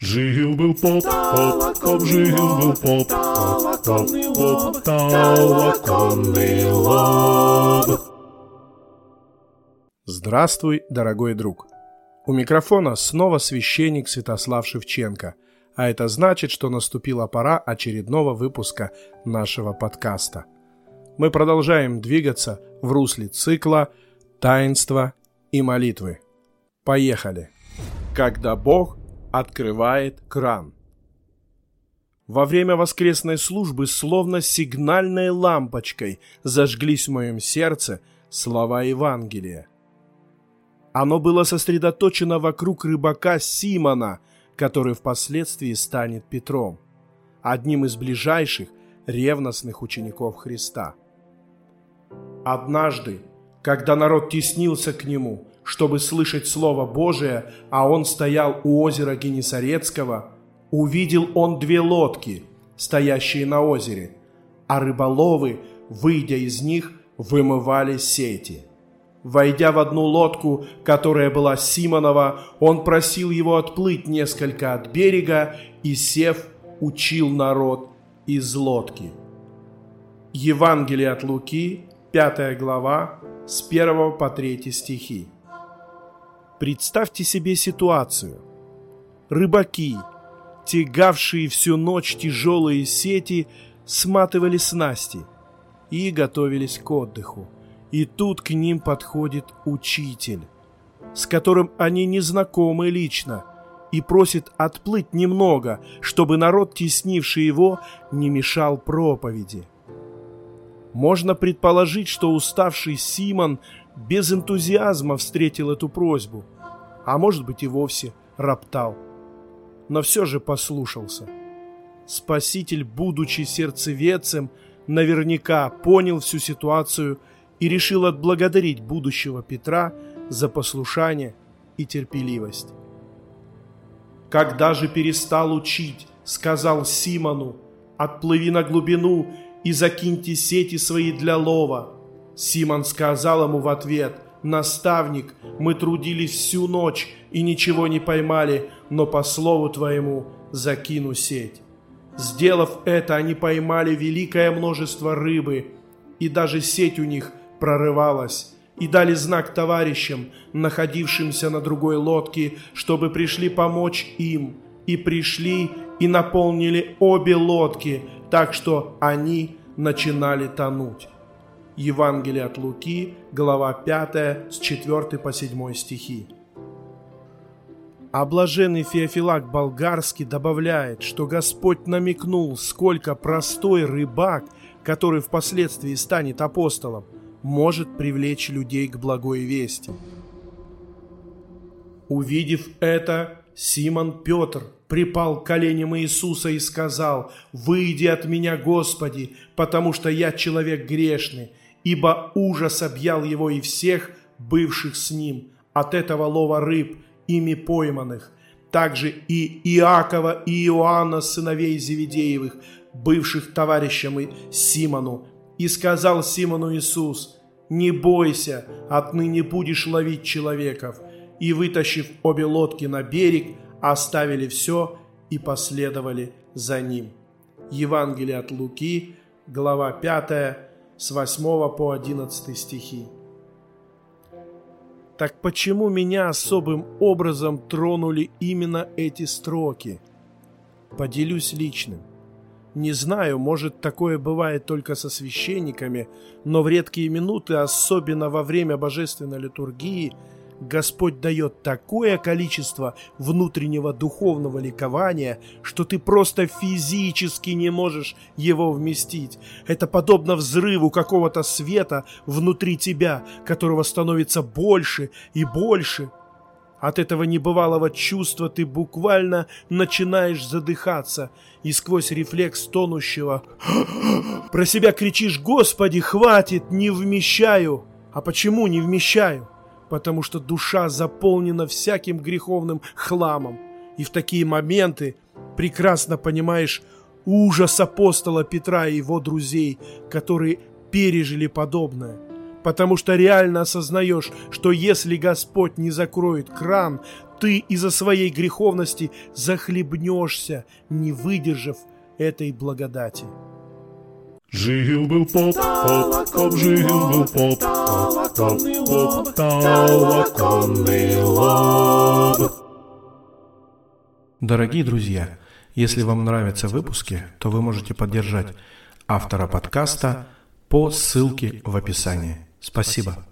Жил-был поп, поп, поп, жил-был поп, поп, поп, поп, толоконный лоб. Здравствуй, дорогой друг. У микрофона снова священник Святослав Шевченко, а это значит, что наступила пора очередного выпуска нашего подкаста. Мы продолжаем двигаться в русле цикла «Таинства и молитвы». Поехали! Когда Бог открывает кран. Во время воскресной службы словно сигнальной лампочкой зажглись в моем сердце слова Евангелия. Оно было сосредоточено вокруг рыбака Симона, который впоследствии станет Петром, одним из ближайших ревностных учеников Христа. Однажды, когда народ теснился к нему, чтобы слышать Слово Божие, а он стоял у озера Генесарецкого, увидел он две лодки, стоящие на озере, а рыболовы, выйдя из них, вымывали сети. Войдя в одну лодку, которая была Симонова, он просил его отплыть несколько от берега и, сев, учил народ из лодки. Евангелие от Луки, 5 глава, с 1 по 3 стихи. Представьте себе ситуацию. Рыбаки, тягавшие всю ночь тяжелые сети, сматывали снасти и готовились к отдыху. И тут к ним подходит учитель, с которым они не знакомы лично, и просит отплыть немного, чтобы народ, теснивший его, не мешал проповеди. Можно предположить, что уставший Симон без энтузиазма встретил эту просьбу, а может быть и вовсе роптал. Но все же послушался. Спаситель, будучи сердцевецем, наверняка понял всю ситуацию и решил отблагодарить будущего Петра за послушание и терпеливость. Когда же перестал учить, сказал Симону, «Отплыви на глубину и закиньте сети свои для лова». Симон сказал ему в ответ, «Наставник, мы трудились всю ночь и ничего не поймали, но по слову твоему закину сеть». Сделав это, они поймали великое множество рыбы, и даже сеть у них прорывалась, и дали знак товарищам, находившимся на другой лодке, чтобы пришли помочь им, и пришли и наполнили обе лодки, так что они начинали тонуть. Евангелие от Луки, глава 5, с 4 по 7 стихи. А блаженный Феофилак Болгарский добавляет, что Господь намекнул, сколько простой рыбак, который впоследствии станет апостолом, может привлечь людей к благой вести. Увидев это, Симон Петр припал к коленям Иисуса и сказал, «Выйди от меня, Господи, потому что я человек грешный, ибо ужас объял его и всех, бывших с ним, от этого лова рыб, ими пойманных, также и Иакова и Иоанна, сыновей Зеведеевых, бывших товарищами Симону. И сказал Симону Иисус, «Не бойся, отныне будешь ловить человеков». И, вытащив обе лодки на берег, оставили все и последовали за ним. Евангелие от Луки, глава 5, с 8 по 11 стихи. Так почему меня особым образом тронули именно эти строки? Поделюсь личным. Не знаю, может такое бывает только со священниками, но в редкие минуты, особенно во время божественной литургии, Господь дает такое количество внутреннего духовного ликования, что ты просто физически не можешь его вместить. Это подобно взрыву какого-то света внутри тебя, которого становится больше и больше. От этого небывалого чувства ты буквально начинаешь задыхаться, и сквозь рефлекс тонущего про себя кричишь «Господи, хватит, не вмещаю!» А почему не вмещаю? Потому что душа заполнена всяким греховным хламом. И в такие моменты прекрасно понимаешь ужас апостола Петра и его друзей, которые пережили подобное. Потому что реально осознаешь, что если Господь не закроет кран, ты из-за своей греховности захлебнешься, не выдержав этой благодати. Жил-был поп, поп, жил-был поп, поп, поп, толоконный лоб. Дорогие друзья, если вам нравятся выпуски, то вы можете поддержать автора подкаста по ссылке в описании. Спасибо.